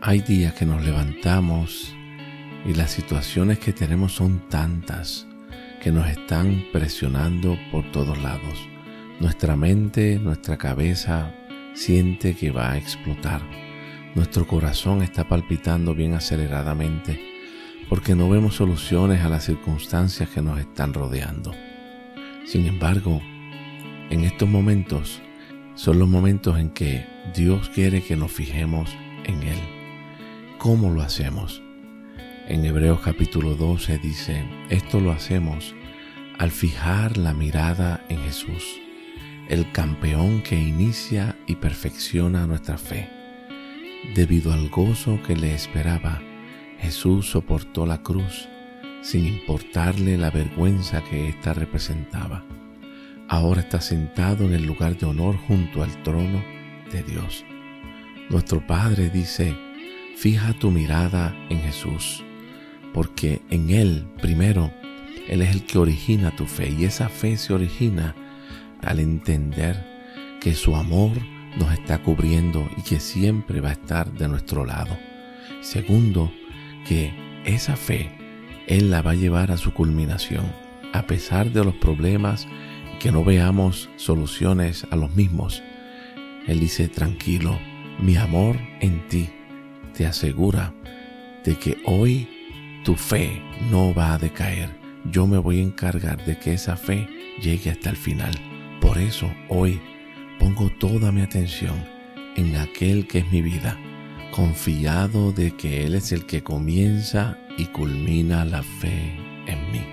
Hay días que nos levantamos y las situaciones que tenemos son tantas que nos están presionando por todos lados. Nuestra mente, nuestra cabeza siente que va a explotar. Nuestro corazón está palpitando bien aceleradamente porque no vemos soluciones a las circunstancias que nos están rodeando. Sin embargo, en estos momentos son los momentos en que Dios quiere que nos fijemos en Él. ¿Cómo lo hacemos? En Hebreos capítulo 12 dice, esto lo hacemos al fijar la mirada en Jesús, el campeón que inicia y perfecciona nuestra fe. Debido al gozo que le esperaba, Jesús soportó la cruz sin importarle la vergüenza que ésta representaba. Ahora está sentado en el lugar de honor junto al trono de Dios. Nuestro Padre dice, fija tu mirada en Jesús, porque en Él, primero, Él es el que origina tu fe y esa fe se origina al entender que su amor nos está cubriendo y que siempre va a estar de nuestro lado. Segundo, que esa fe Él la va a llevar a su culminación, a pesar de los problemas que no veamos soluciones a los mismos. Él dice, tranquilo, mi amor en ti te asegura de que hoy tu fe no va a decaer. Yo me voy a encargar de que esa fe llegue hasta el final. Por eso hoy pongo toda mi atención en aquel que es mi vida confiado de que Él es el que comienza y culmina la fe en mí.